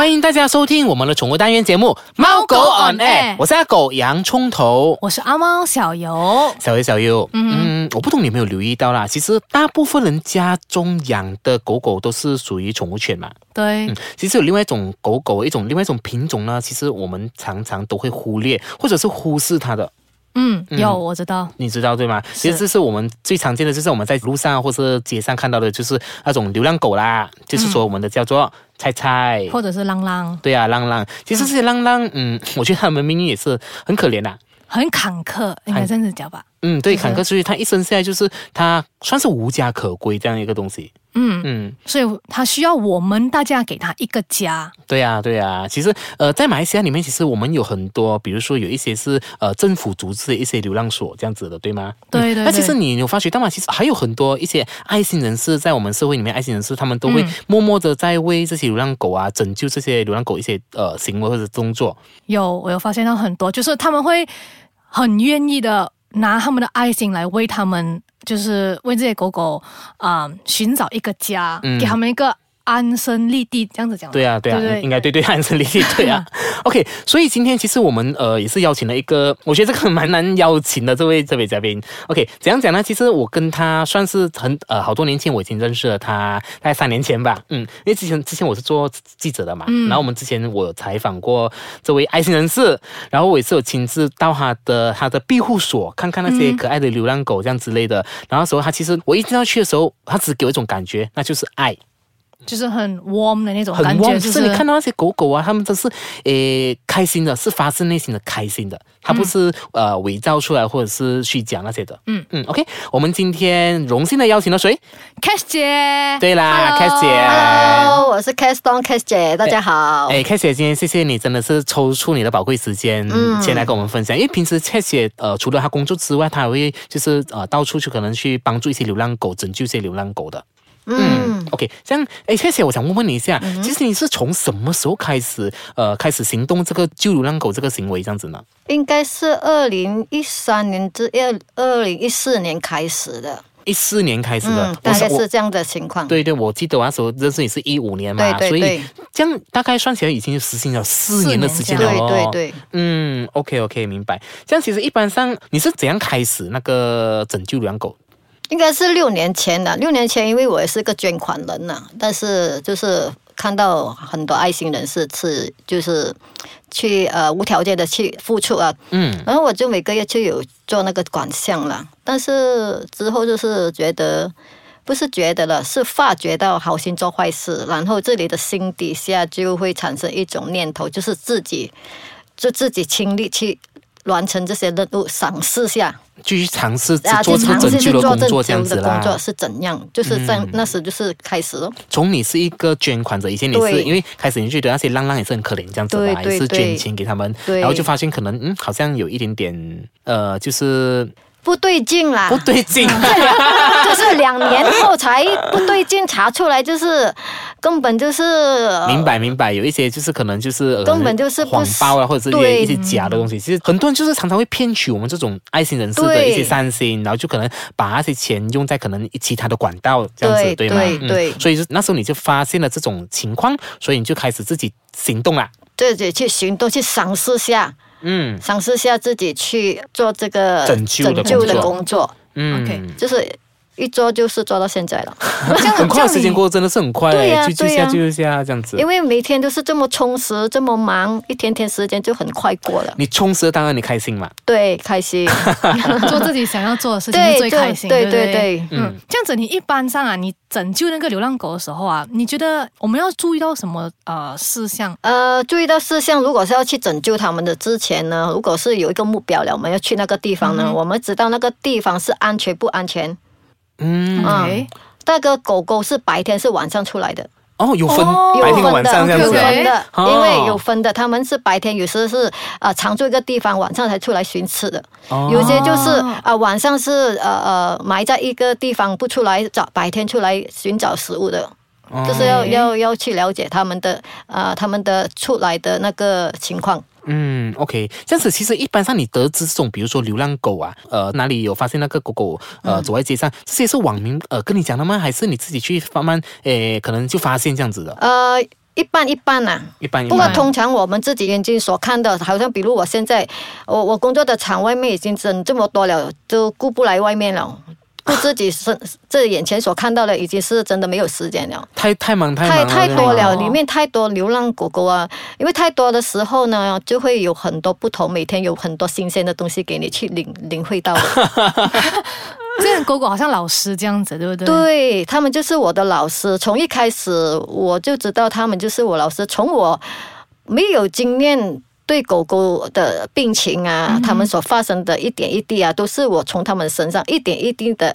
欢迎大家收听我们的宠物单元节目《猫狗 on air》，我是阿狗洋葱头，我是阿猫小游。小优小优，嗯，我不懂你有没有留意到啦？其实大部分人家中养的狗狗都是属于宠物犬嘛。对，其实有另外一种狗狗，一种另外一种品种呢，其实我们常常都会忽略或者是忽视它的。嗯，有我知道，你知道对吗？其实这是我们最常见的，就是我们在路上或是街上看到的，就是那种流浪狗啦，就是说我们的叫做菜菜，或者是浪浪。对啊，浪浪。其实这些浪浪，嗯，我觉得他们命运也是很可怜的，很坎坷，应该这样子讲吧。嗯，对，坎坷，所以他一生下来就是他算是无家可归这样一个东西。嗯嗯，所以他需要我们大家给他一个家。对呀对呀，其实呃，在马来西亚里面，其实我们有很多，比如说有一些是呃政府组织的一些流浪所这样子的，对吗？对对。那其实你有发觉到吗？其实还有很多一些爱心人士在我们社会里面，爱心人士他们都会默默的在为这些流浪狗啊，拯救这些流浪狗一些呃行为或者动作。有，我有发现到很多，就是他们会很愿意的拿他们的爱心来为他们。就是为这些狗狗啊寻找一个家，给他们一个。安身立地这样子讲，对啊，对啊，应该对对，安身立地，对啊。OK，所以今天其实我们呃也是邀请了一个，我觉得这个蛮难邀请的这位这位嘉宾。OK，怎样讲呢？其实我跟他算是很呃好多年前我已经认识了他，大概三年前吧。嗯，因为之前之前我是做记者的嘛，然后我们之前我有采访过这位爱心人士，然后我也是有亲自到他的他的庇护所看看那些可爱的流浪狗这样之类的。然后时候他其实我一进到去的时候，他只给我一种感觉，那就是爱。就是很 warm 的那种感觉，就是你看到那些狗狗啊，它们都是诶开心的，是发自内心的开心的，它不是呃伪造出来或者是虚假那些的。嗯嗯，OK，我们今天荣幸的邀请了谁？Cash 姐。对啦，Cash 姐。Hello，我是 Cash Don Cash 姐，大家好。哎，Cash 姐，今天谢谢你，真的是抽出你的宝贵时间，前来跟我们分享。因为平时 Cash 姐呃除了她工作之外，她还会就是呃到处去可能去帮助一些流浪狗，拯救一些流浪狗的。嗯，OK，这样，哎，谢谢，我想问问你一下，其实你是从什么时候开始，呃，开始行动这个救流浪狗这个行为这样子呢？应该是二零一三年至二二零一四年开始的，一四年开始的，大概是这样的情况。对对，我记得我那时候认识你是一五年嘛，所以这样大概算起来已经实行了四年的时间了对对对，嗯，OK OK，明白。这样其实一般上你是怎样开始那个拯救流浪狗？应该是六年前的，六年前，因为我也是个捐款人呐，但是就是看到很多爱心人士是就是去呃无条件的去付出啊，嗯，然后我就每个月就有做那个款项了，但是之后就是觉得不是觉得了，是发觉到好心做坏事，然后这里的心底下就会产生一种念头，就是自己就自己亲力去完成这些任务，赏识下。继续尝试做这个拯救的工作，这样子啦。工作是怎样？就是在那时就是开始了。从你是一个捐款者，以前你是因为开始你觉得那些浪浪也是很可怜，这样子吧，也是捐钱给他们，然后就发现可能嗯，好像有一点点呃，就是。不对劲啦！不对劲，就是两年后才不对劲查出来，就是根本就是明白明白，有一些就是可能就是根本就是谎报啊，或者是一些假的东西。其实很多人就是常常会骗取我们这种爱心人士的一些善心，然后就可能把那些钱用在可能其他的管道这样子，对吗？对，所以那时候你就发现了这种情况，所以你就开始自己行动了，自己去行动去尝试下。嗯，尝试下自己去做这个拯救的工作。嗯，OK，就是。一做就是做到现在了，很快时间过得真的是很快，对呀，就一下就一下这样子。因为每天都是这么充实，这么忙，一天天时间就很快过了。你充实，当然你开心嘛。对，开心，做自己想要做的事情是最开心。对对对，嗯，这样子你一般上啊，你拯救那个流浪狗的时候啊，你觉得我们要注意到什么呃事项？呃，注意到事项，如果是要去拯救他们的之前呢，如果是有一个目标了，我们要去那个地方呢，我们知道那个地方是安全不安全。嗯，那个狗狗是白天是晚上出来的。哦，有分白天晚上这样子，有分的，因为有分的，他们是白天有时是啊常住一个地方，晚上才出来寻吃的，有些就是啊晚上是呃呃埋在一个地方不出来找，白天出来寻找食物的，就是要要要去了解他们的啊他们的出来的那个情况。嗯，OK，这样子其实一般上你得知这种，比如说流浪狗啊，呃，哪里有发现那个狗狗呃走在街上，这些是网民呃跟你讲的吗？还是你自己去慢慢诶，可能就发现这样子的？呃，一般一般呐、一般一不过。通常我们自己眼睛所看的，好像比如我现在，我我工作的厂外面已经整这么多了，都顾不来外面了，顾自己身这眼前所看到的，已经是真的没有时间了。太太忙太忙太了，太多了，哦里面太多流浪狗狗啊！因为太多的时候呢，就会有很多不同，每天有很多新鲜的东西给你去领领会到的。这个狗狗好像老师这样子，对不对？对他们就是我的老师，从一开始我就知道他们就是我老师。从我没有经验对狗狗的病情啊，他们所发生的一点一滴啊，都是我从他们身上一点一滴的，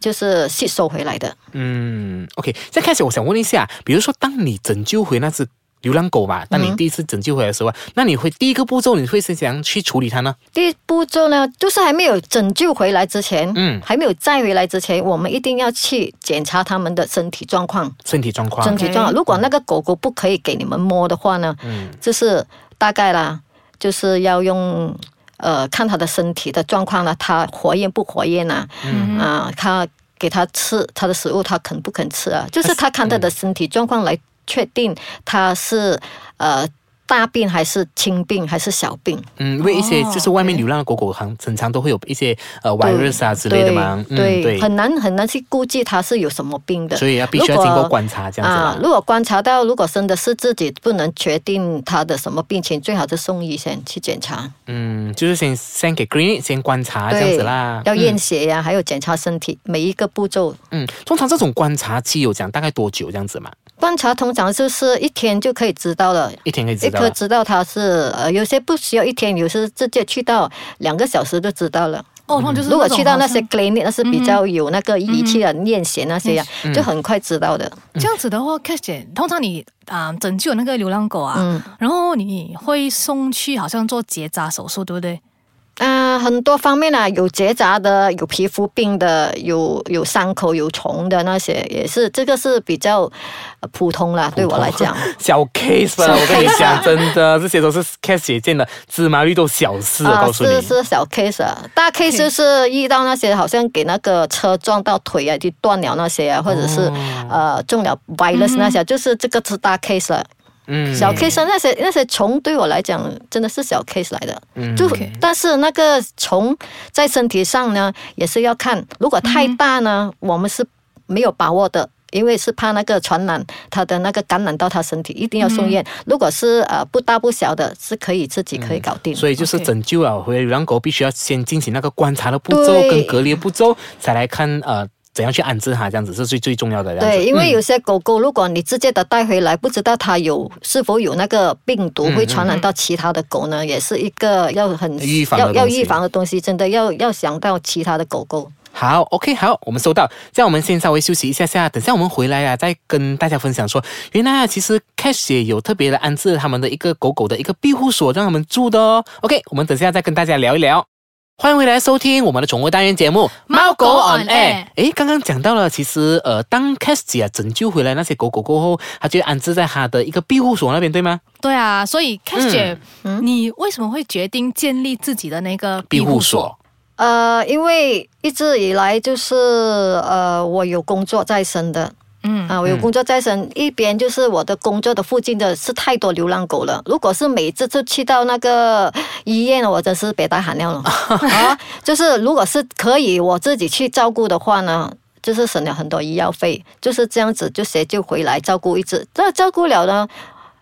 就是吸收回来的。嗯，OK，再开始我想问一下，比如说当你拯救回那只流浪狗吧，当你第一次拯救回来的时候啊，那你会第一个步骤你会是怎样去处理它呢？第一步骤呢，就是还没有拯救回来之前，嗯还没有载回来之前，我们一定要去检查他们的身体状况。身体状况身，体状况，如果那个狗狗不可以给你们摸的话呢，嗯就是大概啦，就是要用呃看他的身体的状况了，他活跃不活跃呢、嗯啊，他给他吃他的食物，他肯不肯吃啊？就是他看他的身体状况来确定他是呃大病还是轻病还是小病。嗯，因为一些哦就是外面流浪的狗狗，很很常都会有一些呃 virus 啊之类的嘛，嗯对，对，很难很难去估计它是有什么病的。所以要必须要经过观察这样子，。啊如果观察到，如果真的是自己不能决定它的什么病情，最好是送医先去检查。嗯，就是先先给 green 先观察这样子啦，要验嗯血呀、还有检查身体，每一个步骤。嗯，通常这种观察期有讲大概多久这样子嘛？观察通常就是一天就可以知道了。一天可以知一颗。知道它是呃，有些不需要一天，有些直接去到两个小时就知道了。哦，那就是如果去到那些 clinic，那是比较有那个仪器的验血那些呀、嗯就很快知道的。这样子的话 k a 姐，通常你啊、拯救那个流浪狗啊，嗯然后你会送去好像做结扎手术，对不对？啊、很多方面啊，有结扎的，有皮肤病的，有有伤口有虫的那些，也是这个是比较呃普通啦，对我来讲。小 case 吧，我跟你讲，啊真的，这些都是 case 姐见的，芝麻绿豆小事，我告诉你。是是小 case 啊，大 case 就是遇到那些好像给那个车撞到腿啊，就断了那些啊，或者是、哦呃中了 virus 那些，就是这个是大 case 了。嗯。小 case 那些那些虫对我来讲真的是小 case 来的，嗯。就但是那个虫在身体上呢，也是要看，如果太大呢，我们是没有把握的。因为是怕那个传染，它的那个感染到它身体，一定要送院。如果是呃不大不小的，是可以自己可以搞定。所以就是拯救啊回来流浪狗，必须要先进行那个观察的步骤跟隔离的步骤，才来看呃怎样去安置它，这样子是最最重要的。对，因为嗯有些狗狗，如果你直接的带回来，不知道它有是否有那个病毒会传染到其他的狗呢，也是一个要很预防要要预防的东西，真的要要想到其他的狗狗。好，OK，好，我们收到。这样我们先稍微休息一下下，等下我们回来啊，再跟大家分享说，原来啊，其实 Cash 也有特别的安置他们的一个狗狗的一个庇护所，让他们住的哦。OK，我们等下再跟大家聊一聊。欢迎回来收听我们的宠物单元节目《猫狗 on air 诶，刚刚讲到了，其实呃，当 Cash 姐啊拯救回来那些狗狗过后，它就安置在它的一个庇护所那边，对吗？对啊，所以 a 姐，你为什么会决定建立自己的那个庇护？所。呃，因为一直以来就是呃，我有工作在身的。嗯啊，我有工作在身，一边就是我的工作的附近的是太多流浪狗了。如果是每次就去到那个医院，我真是别大喊尿了 啊！就是如果是可以我自己去照顾的话呢，就是省了很多医药费，就是这样子就谁就回来照顾一只，这照顾了呢。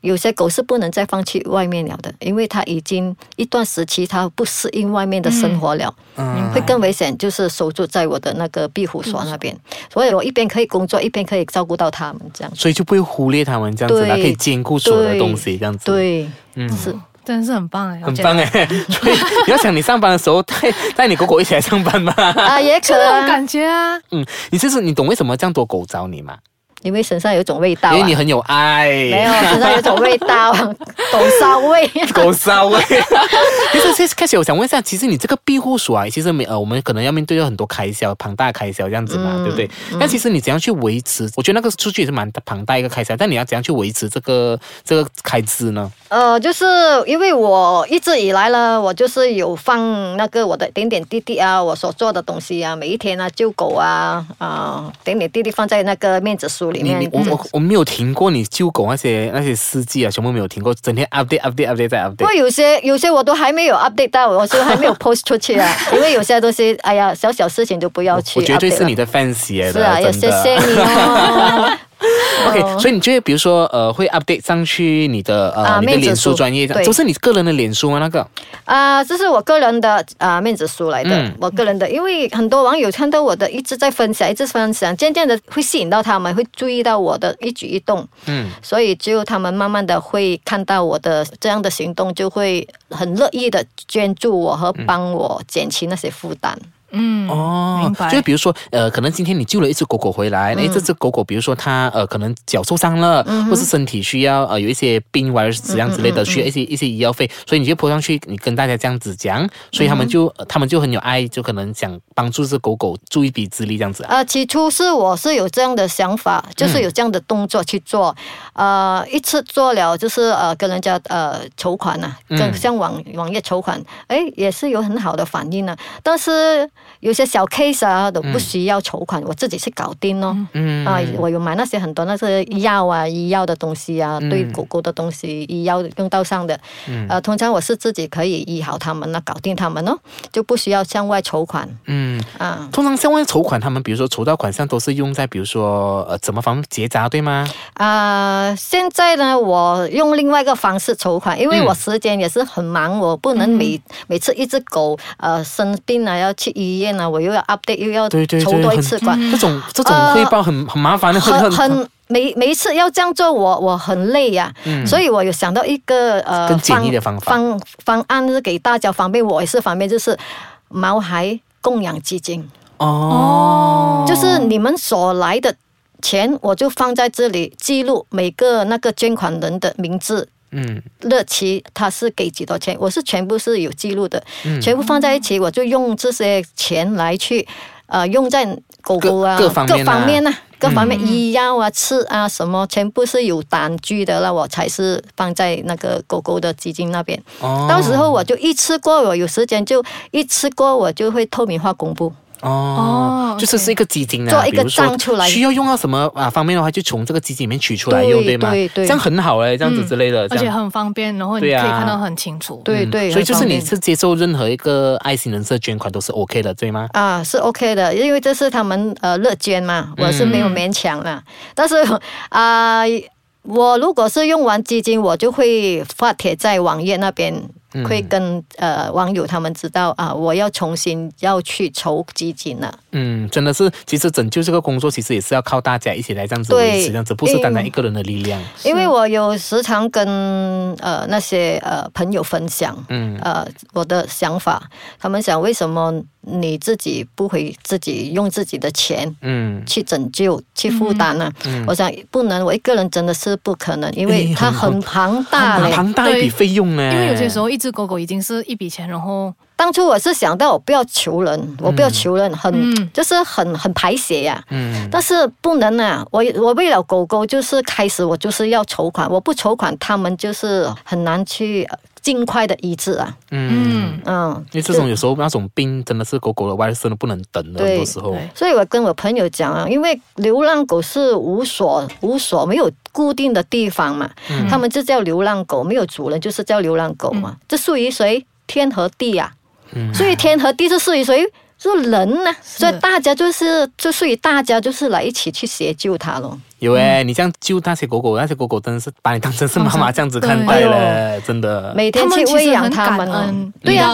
有些狗是不能再放去外面了的，因为它已经一段时期它不适应外面的生活了。嗯会更危险，就是守住在我的那个庇护所那边，所以我一边可以工作，一边可以照顾到它们，这样。所以就不会忽略它们这样子啦，可以兼顾所有的东西，这样子。，对，嗯是真的是很棒哎，很棒哎。所以你要想你上班的时候带带你狗狗一起来上班吗？啊，也可就那种能，感觉啊。嗯，你就是你懂为什么这样多狗找你吗？因为身上有一种味道、啊，因为你很有爱。没有身上有一种味道，狗骚味。狗骚味。其实其实开始我想问一下，其实你这个庇护所啊，其实没呃，我们可能要面对到很多开销，庞大开销这样子嘛，嗯对不对？但其实你怎样去维持？我觉得那个出去也是蛮庞大一个开销，但你要怎样去维持这个这个开支呢？呃，就是因为我一直以来呢，我就是有放那个我的点点滴滴啊，我所做的东西啊，每一天啊，救狗啊，啊、点点滴滴放在那个面子书里面你你。我我我没有听过你救狗那些那些事迹啊，全部没有听过，整天 update update update 再 update 不过。有些有些我都还没有 update 到，我就还没有 post 出去啊，因为有些东西，哎呀，小小事情都不要去我绝对是你的 fans 来的，是啊，也。谢谢你哦。OK，所以你觉得比如说呃会 update 上去你的呃、你的脸书。书专业，对。都是你个人的脸书吗？那个？啊、这是我个人的啊、面子书来的，嗯。我个人的，因为很多网友看到我的一直在分享，一直分享，渐渐的会吸引到他们，会注意到我的一举一动，嗯。所以就他们慢慢的会看到我的这样的行动，就会很乐意的捐助我和帮我减轻那些负担。嗯，哦明，白。就是比如说，呃，可能今天你救了一只狗狗回来，哎、这只狗狗，比如说它呃，可能脚受伤了，或是身体需要呃有一些病或者是这样之类的，需要一些一些医药费，所以你就泼上去，你跟大家这样子讲，所以他们就、呃他们就很有爱，就可能想帮助这狗狗助一臂之力这样子。啊。呃，起初是我是有这样的想法，就是有这样的动作去做，呃，一次做了就是呃跟人家呃筹款呐、嗯。跟像网网页筹款，哎也是有很好的反应呢、但是有些小 case 啊都不需要筹款，我自己去搞定咯。嗯。啊，我有买那些很多那些药啊、医药的东西啊，对狗狗的东西，医药用到上的，呃，通常我是自己可以医好他们那，搞定他们哦，就不需要向外筹款。嗯，啊。通常向外筹款，他们比如说筹到款项都是用在比如说呃怎么方结扎对吗？啊、现在呢，我用另外一个方式筹款，因为嗯我时间也是很忙，我不能每、每次一只狗呃生病了要去医院啊，我又要 update 又要筹多一次款，这种这种呃汇报很很麻烦的，很很每每一次要这样做，我我很累呀、所以我有想到一个呃嗯更简易的方法。方方案是给大家方便，我也是方便，就是毛孩供养基金，哦，就是你们所来的钱，我就放在这里记录每个那个捐款人的名字。嗯。日期他是给几多钱，我是全部是有记录的，嗯。全部放在一起，我就用这些钱来去，呃，用在狗狗啊各各方各方面啊各方面医药啊、吃啊什么，全部是有单据的，那我才是放在那个狗狗的基金那边。哦。到时候我就一次过，我有时间就一次过，我就会透明化公布。哦哦，就是是一个基金啊，做一个比如说账出来需要用到什么啊方面的话，就从这个基金里面取出来用，对吗？对对这样很好哎，这样子之类的，而且。很方便，然后你可以看到很清楚。嗯对对，所以就是你是接受任何一个爱心人士捐款都是 OK 的，对吗？啊，是 OK 的，因为这是他们呃乐捐嘛，我是没有勉强啦。但是啊、我如果是用完基金，我就会发帖在网页那边，会跟呃网友他们知道啊，我要重新要去筹基金了。嗯，真的是，其实拯救这个工作其实也是要靠大家一起来这样子对维持，这样子不是单单一个人的力量。因为我有时常跟呃那些呃朋友分享，嗯呃我的想法，他们想为什么你自己不会自己用自己的钱嗯，去拯救、去负担呢、我想不能，我一个人真的是不可能，因为诶它很很庞大庞大一笔费用呢。因为有些时候一只狗狗已经是一笔钱，然后当初我是想到我不要求人，我不要求人，很、嗯就是很很排泄呀、嗯但是不能啊！我我为了狗狗，就是开始我就是要筹款，我不筹款，他们就是很难去呃尽快的医治啊。嗯，嗯，嗯，因为这种有时候那种病真的是狗狗的外真的不能等的，很多时候。所以我跟我朋友讲啊，因为流浪狗是无所无所没有固定的地方嘛，他们就叫流浪狗，没有主人就是叫流浪狗嘛。这属于谁？天和地啊！嗯所以天和地是属于谁？是人呢、所以大家就是就属于大家就是来一起去协救它咯。有诶，你这样救那些狗狗，那些狗狗真的是把你当成是妈妈这样子看待对了，真的。每天他们其去喂养实很感它对呀、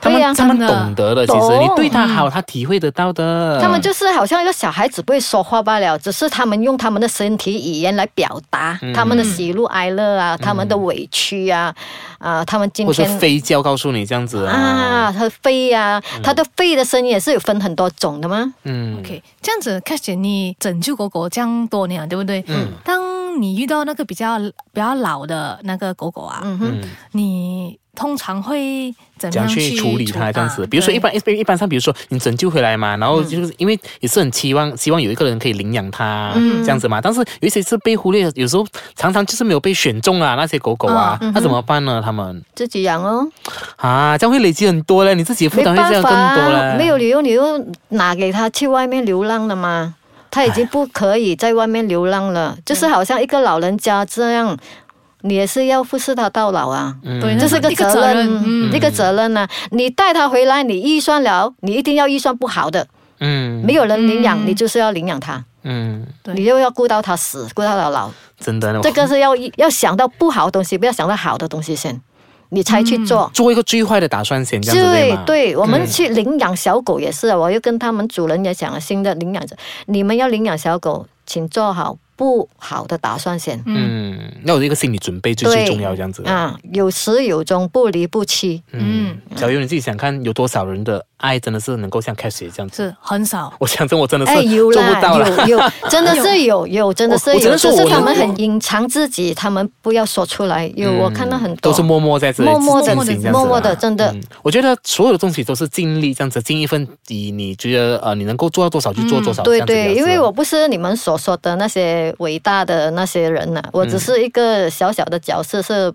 他们他们懂得的，其实你对他好，他体会得到的。他们就是好像一个小孩子不会说话罢了，只是他们用他们的身体语言来表达嗯他们的喜怒哀乐啊，他们的委屈啊，啊，他们今或者天飞叫告诉你这样子啊。啊，它肺呀、他的肺的声音也是有分很多种的吗。嗯 OK，这样子，开始你拯救狗狗这样多年，对不对？嗯。当你遇到那个比较比较老的那个狗狗啊，嗯哼，嗯，你通常会怎么样去处理它这样子？比如说一般一般一般上，比如说你拯救回来嘛，然后就是因为也是很期望希望有一个人可以领养它、嗯这样子嘛，但是有一些是被忽略，有时候常常就是没有被选中啊，那些狗狗啊，嗯那怎么办呢？他们自己养哦，啊，这样会累积很多嘞，你自己负担会这样更多啊，嘞。没有理由你又拿给他去外面流浪了吗？他已经不可以在外面流浪了，就是好像一个老人家这样，你也是要服侍他到老啊。嗯。对，这是个一个责任，嗯，一个责任呢、你带他回来，你预算了，你一定要预算不好的，嗯。没有人领养，嗯。你就是要领养他，嗯，对。你又要顾到他死，顾到他老，真的，这个是要要想到不好的东西，不要想到好的东西先，你才去做。做一个最坏的打算先，这样子对？对对，我们去领养小狗也是啊，我又跟他们主人也讲了，新的领养者，你们要领养小狗，请做好不好的打算先。嗯，要有一个心理准备最最重要，这样子。啊，有始有终，不离不弃。嗯，小优你自己想看有多少人的爱真的是能够像 Cassie 这样子？是很少。我想真我真的是哎，有做不到啦，了。有有，真的是有有，真的是有，只是他们很隐藏自己，他们不要说出来。有，我看到很多都是默默在这里默默的默默的真的嗯我觉得所有的东西都是尽力这样子，尽一份力。你觉得呃，你能够做到多少就做多少。对对，因为我不是你们所说的那些伟大的那些人呐、我只是一个小小的角色，是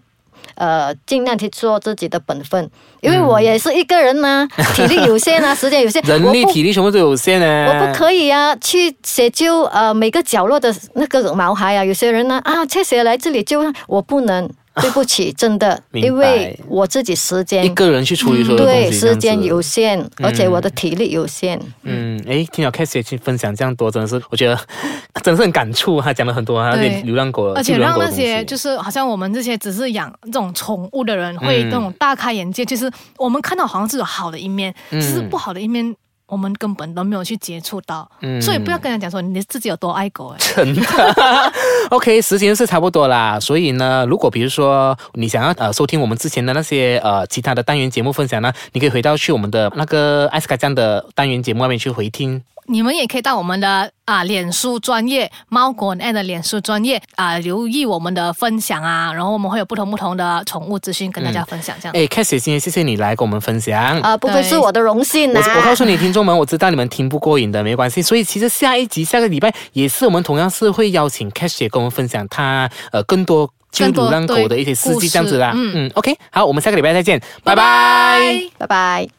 呃尽量去做自己的本分，因为我也是一个人呢、体力有限啊，时间有限，人力体力什么都有限呢。我不可以啊，去解救呃每个角落的那个毛孩啊。有些人呢啊，确实来这里救他，我不能，对不起，真的，因为我自己时间一个人去处理所有东西。对时间有限，而且我的体力有限。嗯，哎，听到 Cassie 去分享这样多，真的是我觉得 真的是很感触。他讲了很多他那些对流浪狗，而且让那些就是好像我们这些只是养这种宠物的人，会嗯那种大开眼界。其实我们看到好像是有好的一面，嗯其实不好的一面我们根本都没有去接触到。嗯所以不要跟人讲说你自己有多爱狗欸。真的。OK，时间是差不多啦，所以呢，如果比如说你想要呃收听我们之前的那些呃其他的单元节目分享呢，你可以回到去我们的那个艾斯卡酱的单元节目外面去回听。你们也可以到我们的啊脸书专业猫狗 a 的脸书专业啊留意我们的分享啊，然后我们会有不同不同的宠物资讯跟大家分享这样。哎 c a s s i e 今天谢谢你来跟我们分享。啊，不愧是我的荣幸我啊！我告诉你，听众们，我知道你们听不过瘾的，没关系。所以其实下一集、下个礼拜也是我们同样是会邀请 Cash 姐跟我们分享她呃更多救更多流浪狗的一些事迹这样子啦。嗯嗯 o k 好，我们下个礼拜再见，拜拜拜拜拜拜。